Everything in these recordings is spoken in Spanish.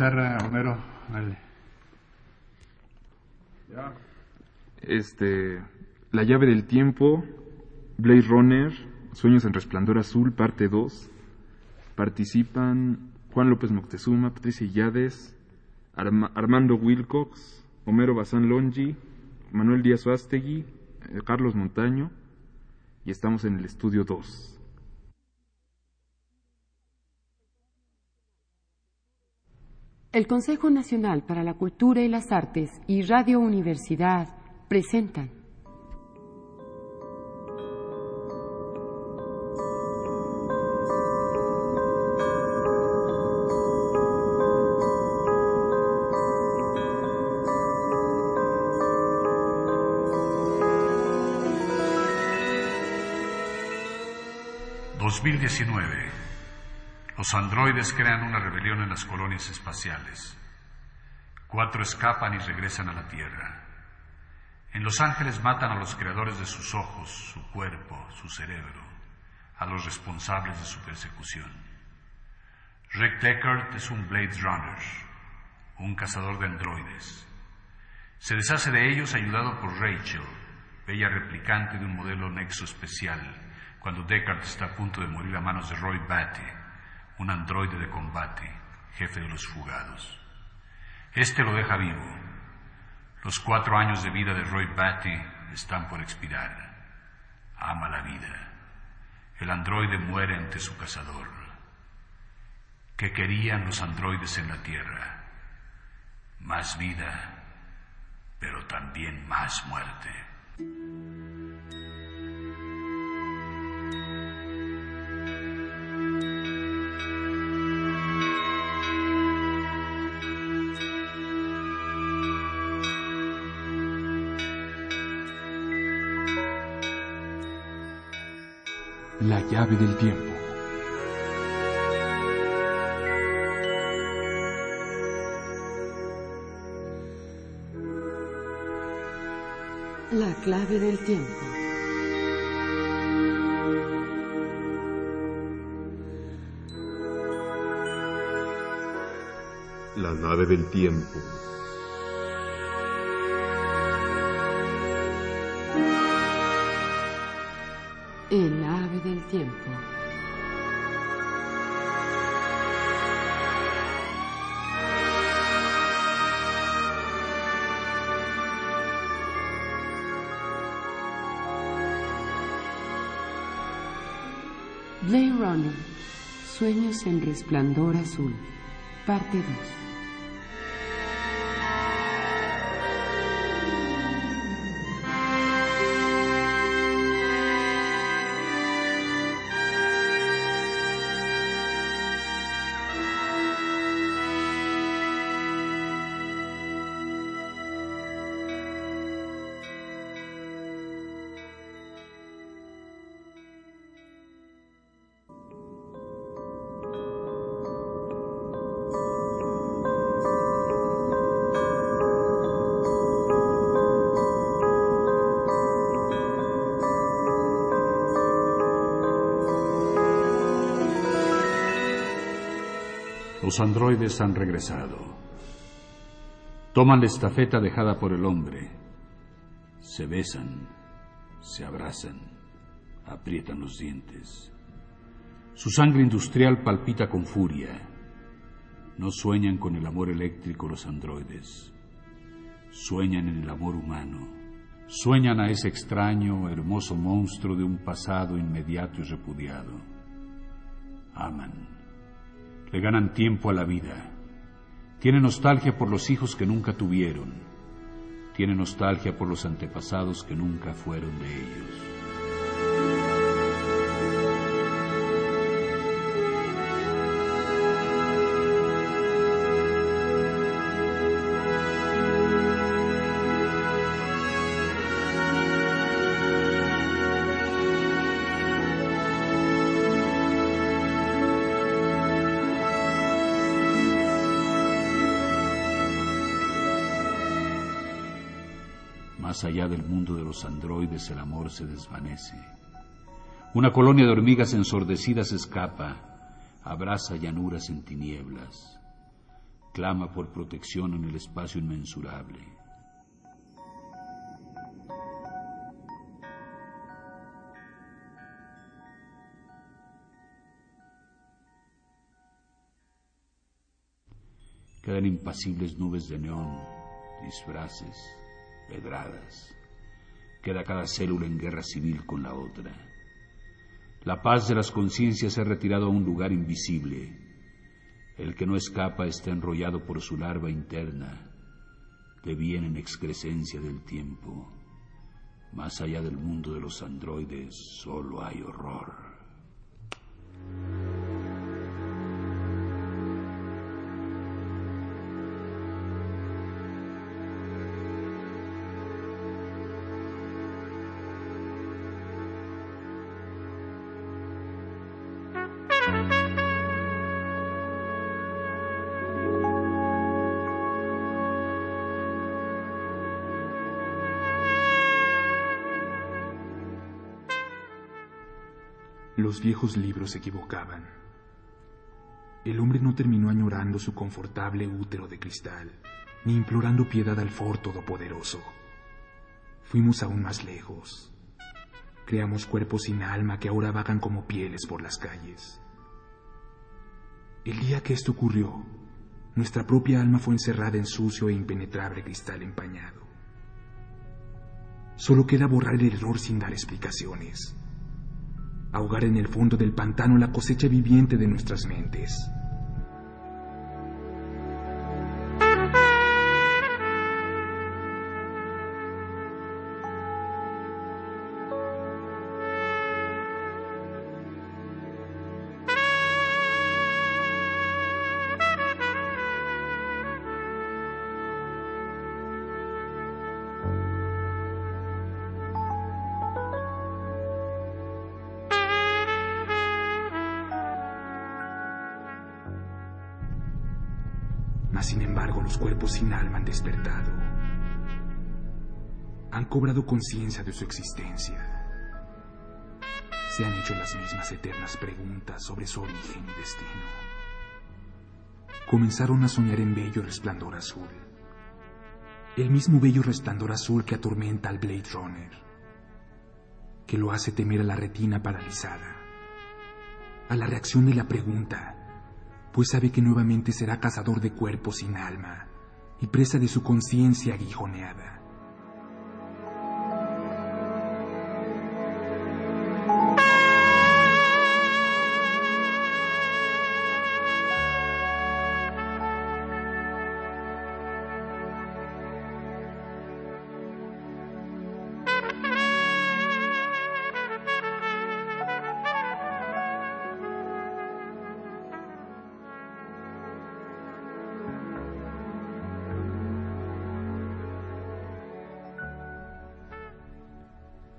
Homero. Dale. Este. La llave del tiempo, Blade Runner, Sueños en Resplandor Azul, parte 2. Participan Juan López Moctezuma, Patricia Yades, Armando Wilcox, Homero Bazán Longi, Manuel Díaz Oastegui, eh, Carlos Montaño, y estamos en el estudio 2. El Consejo Nacional para la Cultura y las Artes y Radio Universidad presentan. ...2019... Los androides crean una rebelión en las colonias espaciales. Cuatro escapan y regresan a la Tierra. En Los Ángeles matan a los creadores de sus ojos, su cuerpo, su cerebro, a los responsables de su persecución. Rick Deckard es un Blade Runner, un cazador de androides. Se deshace de ellos ayudado por Rachel, bella replicante de un modelo nexo especial, cuando Deckard está a punto de morir a manos de Roy Batty, un androide de combate, jefe de los fugados. Este lo deja vivo. Los cuatro años de vida de Roy Batty están por expirar. Ama la vida. El androide muere ante su cazador. ¿Qué querían los androides en la Tierra? Más vida, pero también más muerte. La llave del tiempo. La clave del tiempo. La nave del tiempo. Blade Runner. Sueños en resplandor azul. Parte 2. Los androides han regresado. Toman la estafeta dejada por el hombre. Se besan, se abrazan, aprietan los dientes. Su sangre industrial palpita con furia. No sueñan con el amor eléctrico los androides. Sueñan en el amor humano. Sueñan a ese extraño, hermoso monstruo de un pasado inmediato y repudiado. Aman le ganan tiempo a la vida. Tiene nostalgia por los hijos que nunca tuvieron. Tiene nostalgia por los antepasados que nunca fueron de ellos. Allá del mundo de los androides el amor se desvanece. Una colonia de hormigas ensordecidas escapa, abraza llanuras en tinieblas. clama por protección en el espacio inmensurable. Quedan impasibles nubes de neón, disfraces, pedradas. Queda cada célula en guerra civil con la otra. La paz de las conciencias se ha retirado a un lugar invisible. El que no escapa está enrollado por su larva interna, que viene en excrescencia del tiempo. Más allá del mundo de los androides solo hay horror. Los viejos libros se equivocaban. El hombre no terminó añorando su confortable útero de cristal, ni implorando piedad al For Todopoderoso. Fuimos aún más lejos. Creamos cuerpos sin alma que ahora vagan como pieles por las calles. El día que esto ocurrió, nuestra propia alma fue encerrada en sucio e impenetrable cristal empañado. Solo queda borrar el error sin dar explicaciones ahogar en el fondo del pantano la cosecha viviente de nuestras mentes. Mas sin embargo los cuerpos sin alma han despertado. Han cobrado conciencia de su existencia. Se han hecho las mismas eternas preguntas sobre su origen y destino. Comenzaron a soñar en bello resplandor azul. El mismo bello resplandor azul que atormenta al Blade Runner. Que lo hace temer a la retina paralizada. A la reacción de la pregunta pues sabe que nuevamente será cazador de cuerpos sin alma y presa de su conciencia aguijoneada.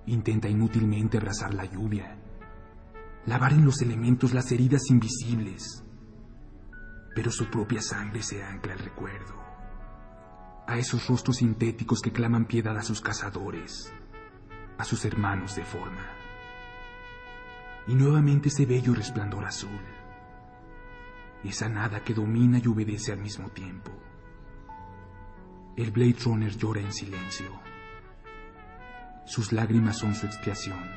Intenta inútilmente abrazar la lluvia, lavar en los elementos las heridas invisibles, pero su propia sangre se ancla al recuerdo, a esos rostros sintéticos que claman piedad a sus cazadores, a sus hermanos de forma. Y nuevamente ese bello resplandor azul, esa nada que domina y obedece al mismo tiempo. El Blade Runner llora en silencio sus lágrimas son su expiación,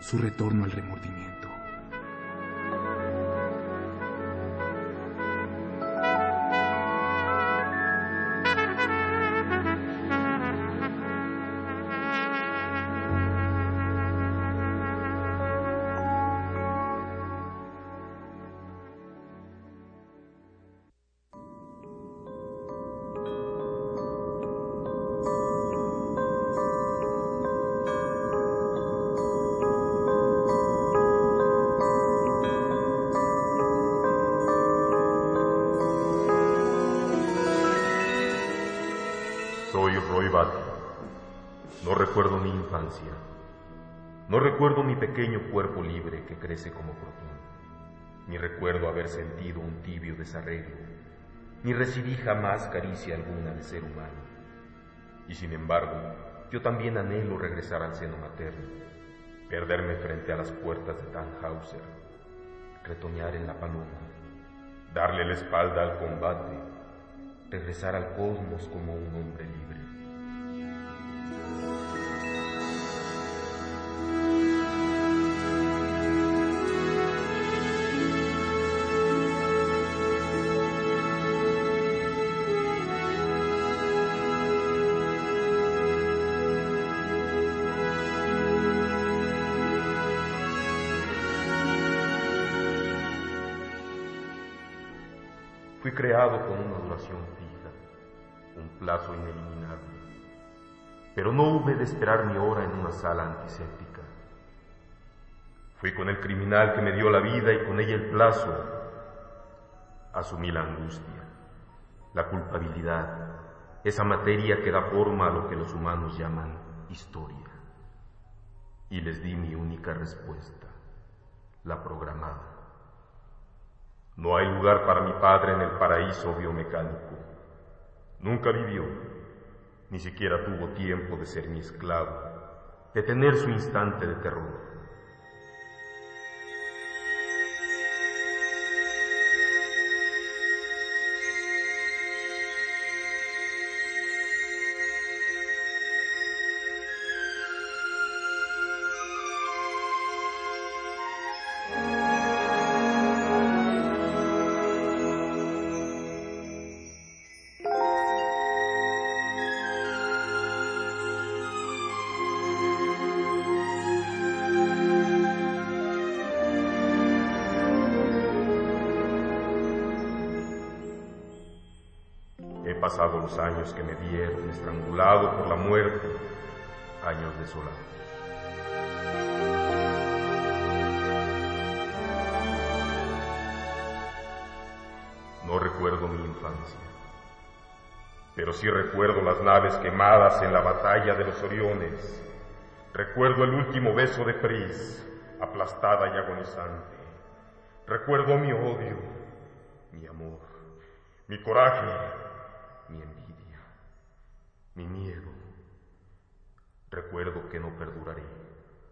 su retorno al remordimiento. No recuerdo mi pequeño cuerpo libre que crece como protón. Ni recuerdo haber sentido un tibio desarreglo. Ni recibí jamás caricia alguna de ser humano. Y sin embargo, yo también anhelo regresar al seno materno, perderme frente a las puertas de Tannhauser, retoñar en la paloma, darle la espalda al combate, regresar al cosmos como un hombre libre. Creado con una duración fija, un plazo ineliminable, pero no hube de esperar mi hora en una sala antiséptica. Fui con el criminal que me dio la vida y con ella el plazo. Asumí la angustia, la culpabilidad, esa materia que da forma a lo que los humanos llaman historia. Y les di mi única respuesta, la programada. No hay lugar para mi padre en el paraíso biomecánico. Nunca vivió, ni siquiera tuvo tiempo de ser mi esclavo, de tener su instante de terror. Pasado los años que me dieron estrangulado por la muerte, años desolados. No recuerdo mi infancia, pero sí recuerdo las naves quemadas en la batalla de los Oriones. Recuerdo el último beso de Pris, aplastada y agonizante. Recuerdo mi odio, mi amor, mi coraje, mi envidia, mi miedo. Recuerdo que no perduraré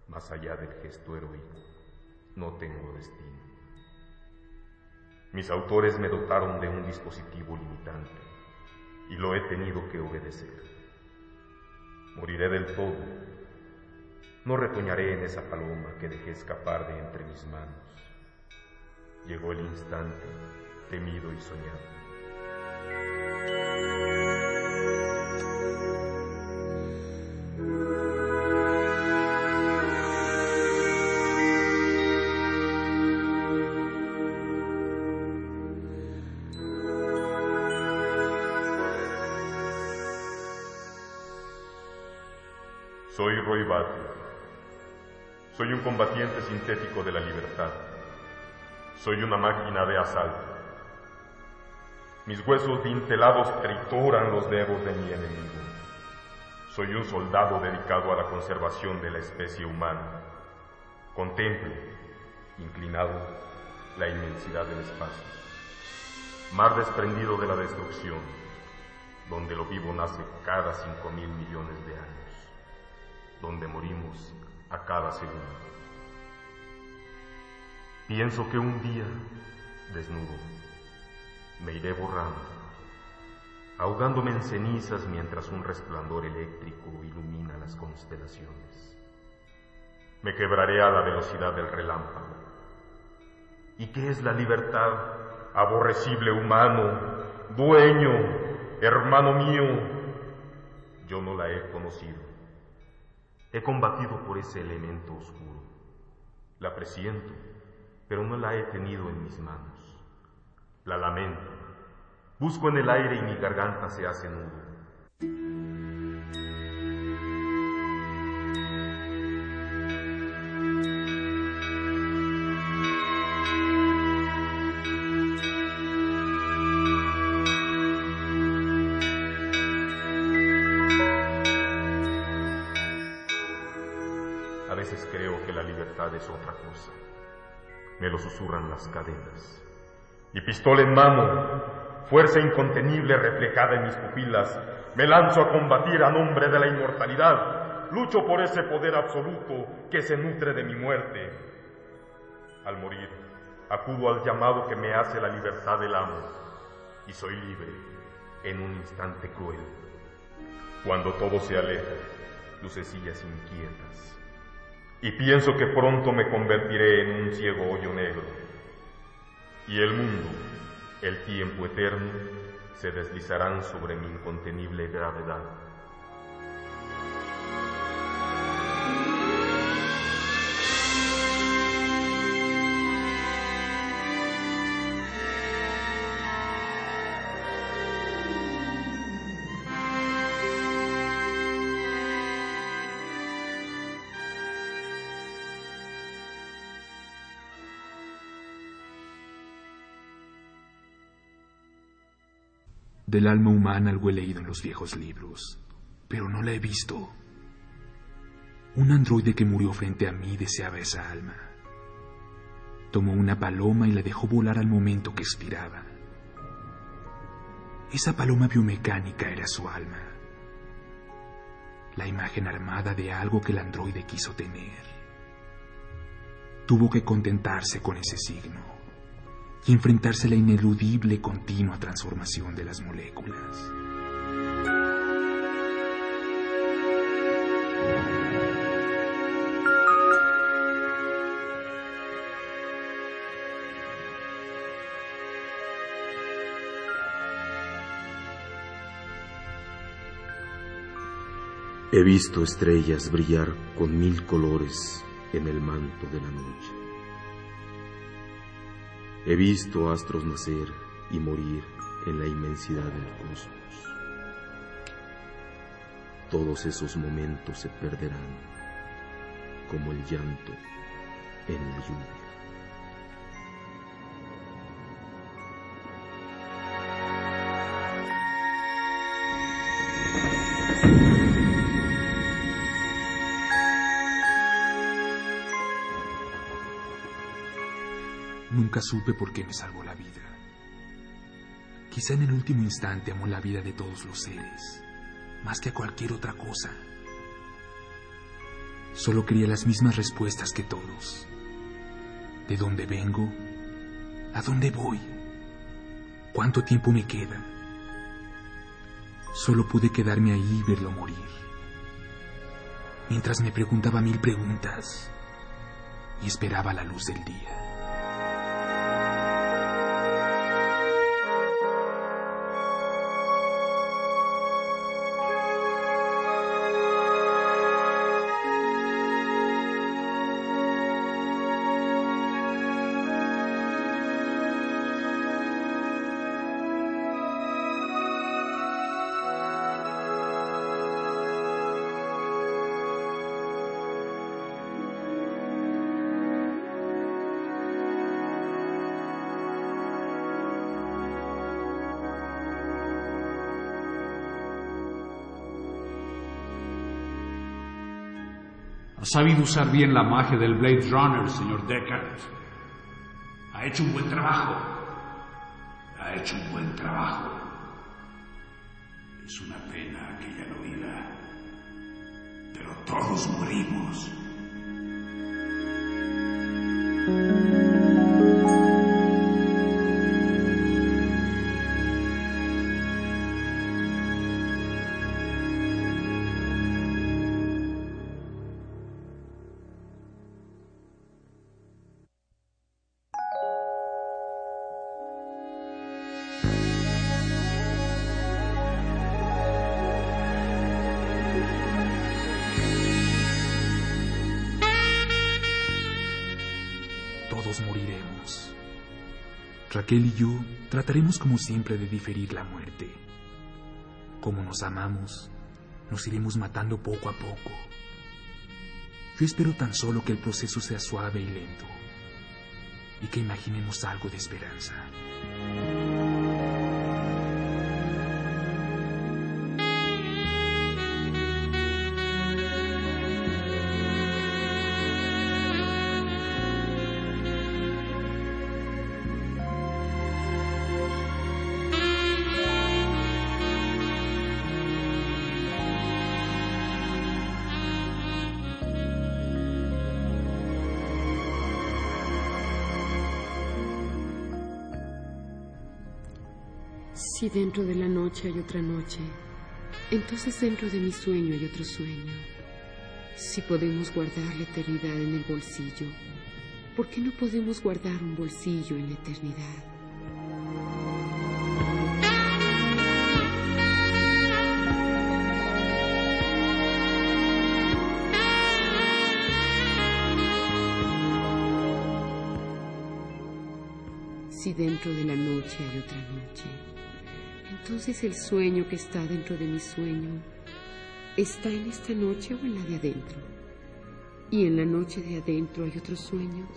más allá del gesto heroico. No tengo destino. Mis autores me dotaron de un dispositivo limitante y lo he tenido que obedecer. Moriré del todo. No retoñaré en esa paloma que dejé escapar de entre mis manos. Llegó el instante temido y soñado. Roy Battle. Soy un combatiente sintético de la libertad. Soy una máquina de asalto. Mis huesos dintelados trituran los dedos de mi enemigo. Soy un soldado dedicado a la conservación de la especie humana. Contemplo, inclinado, la inmensidad del espacio. Mar desprendido de la destrucción, donde lo vivo nace cada cinco mil millones de años, donde morimos a cada segundo. Pienso que un día, desnudo, me iré borrando, ahogándome en cenizas mientras un resplandor eléctrico ilumina las constelaciones. Me quebraré a la velocidad del relámpago. ¿Y qué es la libertad, aborrecible humano, dueño, hermano mío? Yo no la he conocido. He combatido por ese elemento oscuro. La presiento, pero no la he tenido en mis manos. La lamento. Busco en el aire y mi garganta se hace nudo. Libertad es otra cosa. Me lo susurran las cadenas. Y pistola en mano, fuerza incontenible reflejada en mis pupilas, me lanzo a combatir a nombre de la inmortalidad. Lucho por ese poder absoluto que se nutre de mi muerte. Al morir, acudo al llamado que me hace la libertad del amo y soy libre en un instante cruel. Cuando todo se aleja, lucecillas inquietas, y pienso que pronto me convertiré en un ciego hoyo negro, y el mundo, el tiempo eterno, se deslizarán sobre mi incontenible gravedad. Del alma humana algo he leído en los viejos libros, pero no la he visto. Un androide que murió frente a mí deseaba esa alma. Tomó una paloma y la dejó volar al momento que expiraba. Esa paloma biomecánica era su alma. La imagen armada de algo que el androide quiso tener. Tuvo que contentarse con ese signo y enfrentarse a la ineludible continua transformación de las moléculas. He visto estrellas brillar con mil colores en el manto de la noche. He visto astros nacer y morir en la inmensidad del cosmos. Todos esos momentos se perderán como el llanto en la lluvia. Supe por qué me salvó la vida. Quizá en el último instante amó la vida de todos los seres, más que a cualquier otra cosa. Solo quería las mismas respuestas que todos. ¿De dónde vengo? ¿A dónde voy? ¿Cuánto tiempo me queda? Solo pude quedarme ahí y verlo morir. Mientras me preguntaba mil preguntas y esperaba la luz del día. Ha sabido usar bien la magia del Blade Runner, señor Deckard. Ha hecho un buen trabajo. Ha hecho un buen trabajo. Es una pena que ya no viva. Pero todos morimos. Raquel y yo trataremos como siempre de diferir la muerte. Como nos amamos, nos iremos matando poco a poco. Yo espero tan solo que el proceso sea suave y lento y que imaginemos algo de esperanza. Si dentro de la noche hay otra noche, entonces dentro de mi sueño hay otro sueño. Si podemos guardar la eternidad en el bolsillo, ¿por qué no podemos guardar un bolsillo en la eternidad? Si dentro de la noche hay otra noche, entonces el sueño que está dentro de mi sueño está en esta noche o en la de adentro. Y en la noche de adentro hay otros sueños.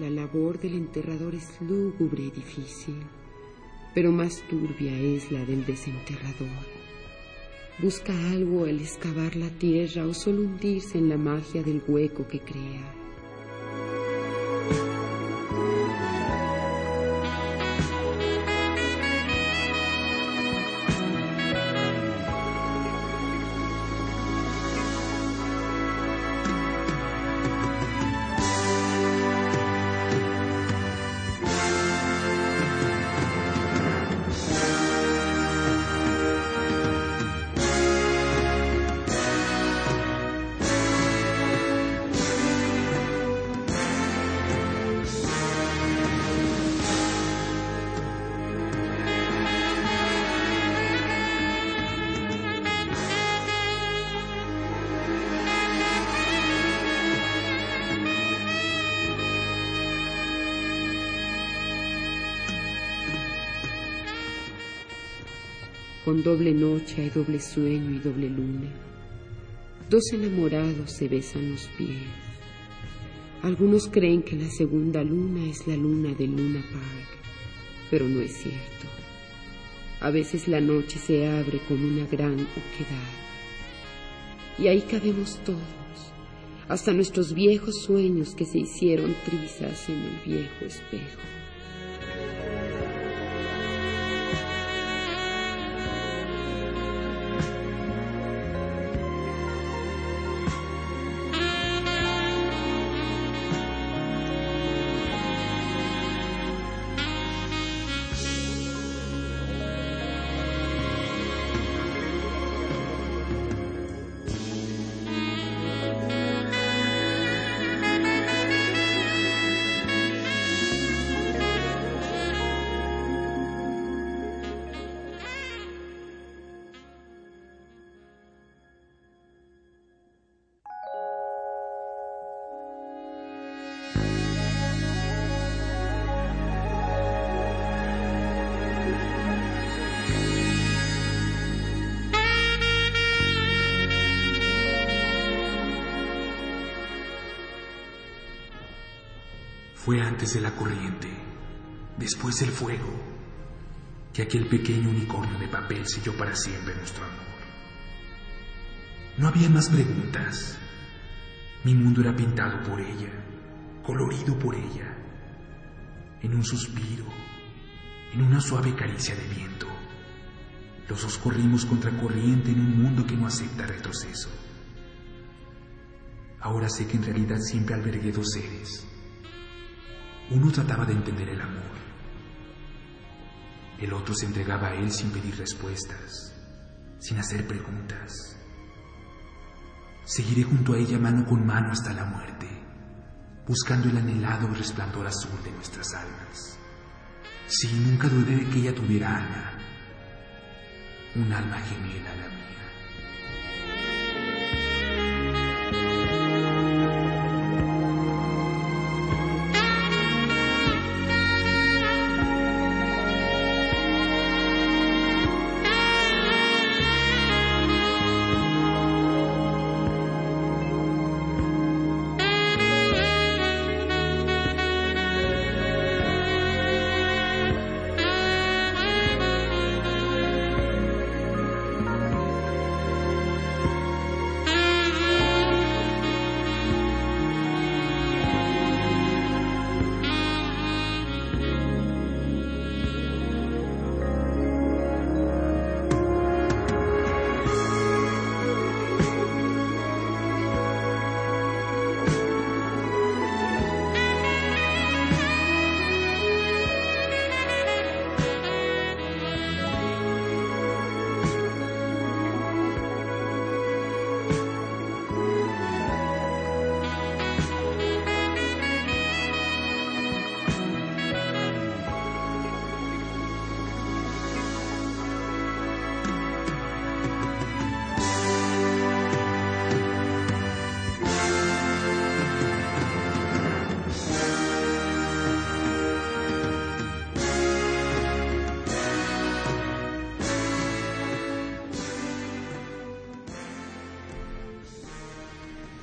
La labor del enterrador es lúgubre y difícil, pero más turbia es la del desenterrador. Busca algo al excavar la tierra o solo hundirse en la magia del hueco que crea. Con doble noche hay doble sueño y doble luna. Dos enamorados se besan los pies. Algunos creen que la segunda luna es la luna de Luna Park, pero no es cierto. A veces la noche se abre con una gran oquedad. Y ahí cabemos todos, hasta nuestros viejos sueños que se hicieron trizas en el viejo espejo. Fue antes de la corriente, después del fuego, que aquel pequeño unicornio de papel selló para siempre nuestro amor. No había más preguntas. Mi mundo era pintado por ella, colorido por ella, en un suspiro, en una suave caricia de viento. Los dos corrimos contra corriente en un mundo que no acepta retroceso. Ahora sé que en realidad siempre albergué dos seres. Uno trataba de entender el amor. El otro se entregaba a él sin pedir respuestas, sin hacer preguntas. Seguiré junto a ella mano con mano hasta la muerte, buscando el anhelado resplandor azul de nuestras almas. Sí, nunca dudé de que ella tuviera alma, un alma gemela la mía.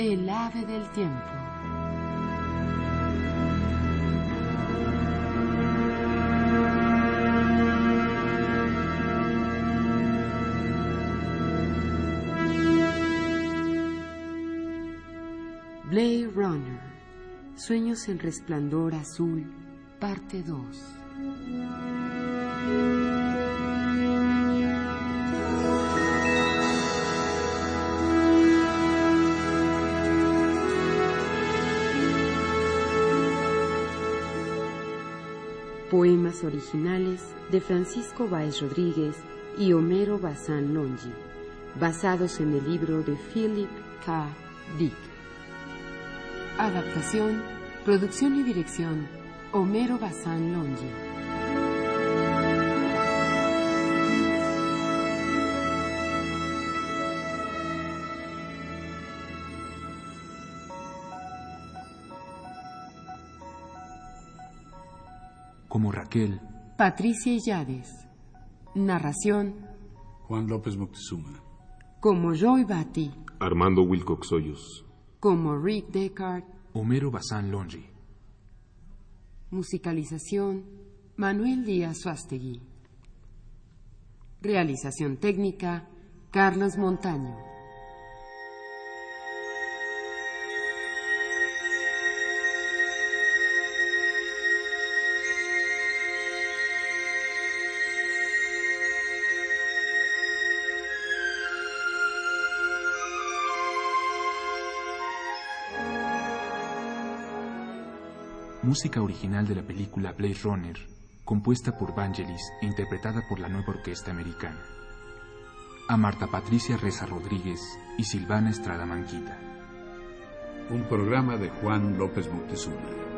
El ave del tiempo. Blade Runner. Sueños en resplandor azul, parte 2. Originales de Francisco Báez Rodríguez y Homero Bazán Longi, basados en el libro de Philip K. Dick. Adaptación, producción y dirección, Homero Bazán Longi. Como Raquel, Patricia Yades. Narración, Juan López Moctezuma. como Roy Batty, Armando Wilcox Hoyos. como Rick Deckard. Homero Bazán Longi. Musicalización, Manuel Díaz Suástegui. Realización técnica, Carlos Montaño. Música original de la película Blade Runner, compuesta por Vangelis e interpretada por la nueva orquesta americana. A Marta Patricia Reza Rodríguez y Silvana Estrada Manquita. Un programa de Juan López Moctezuma.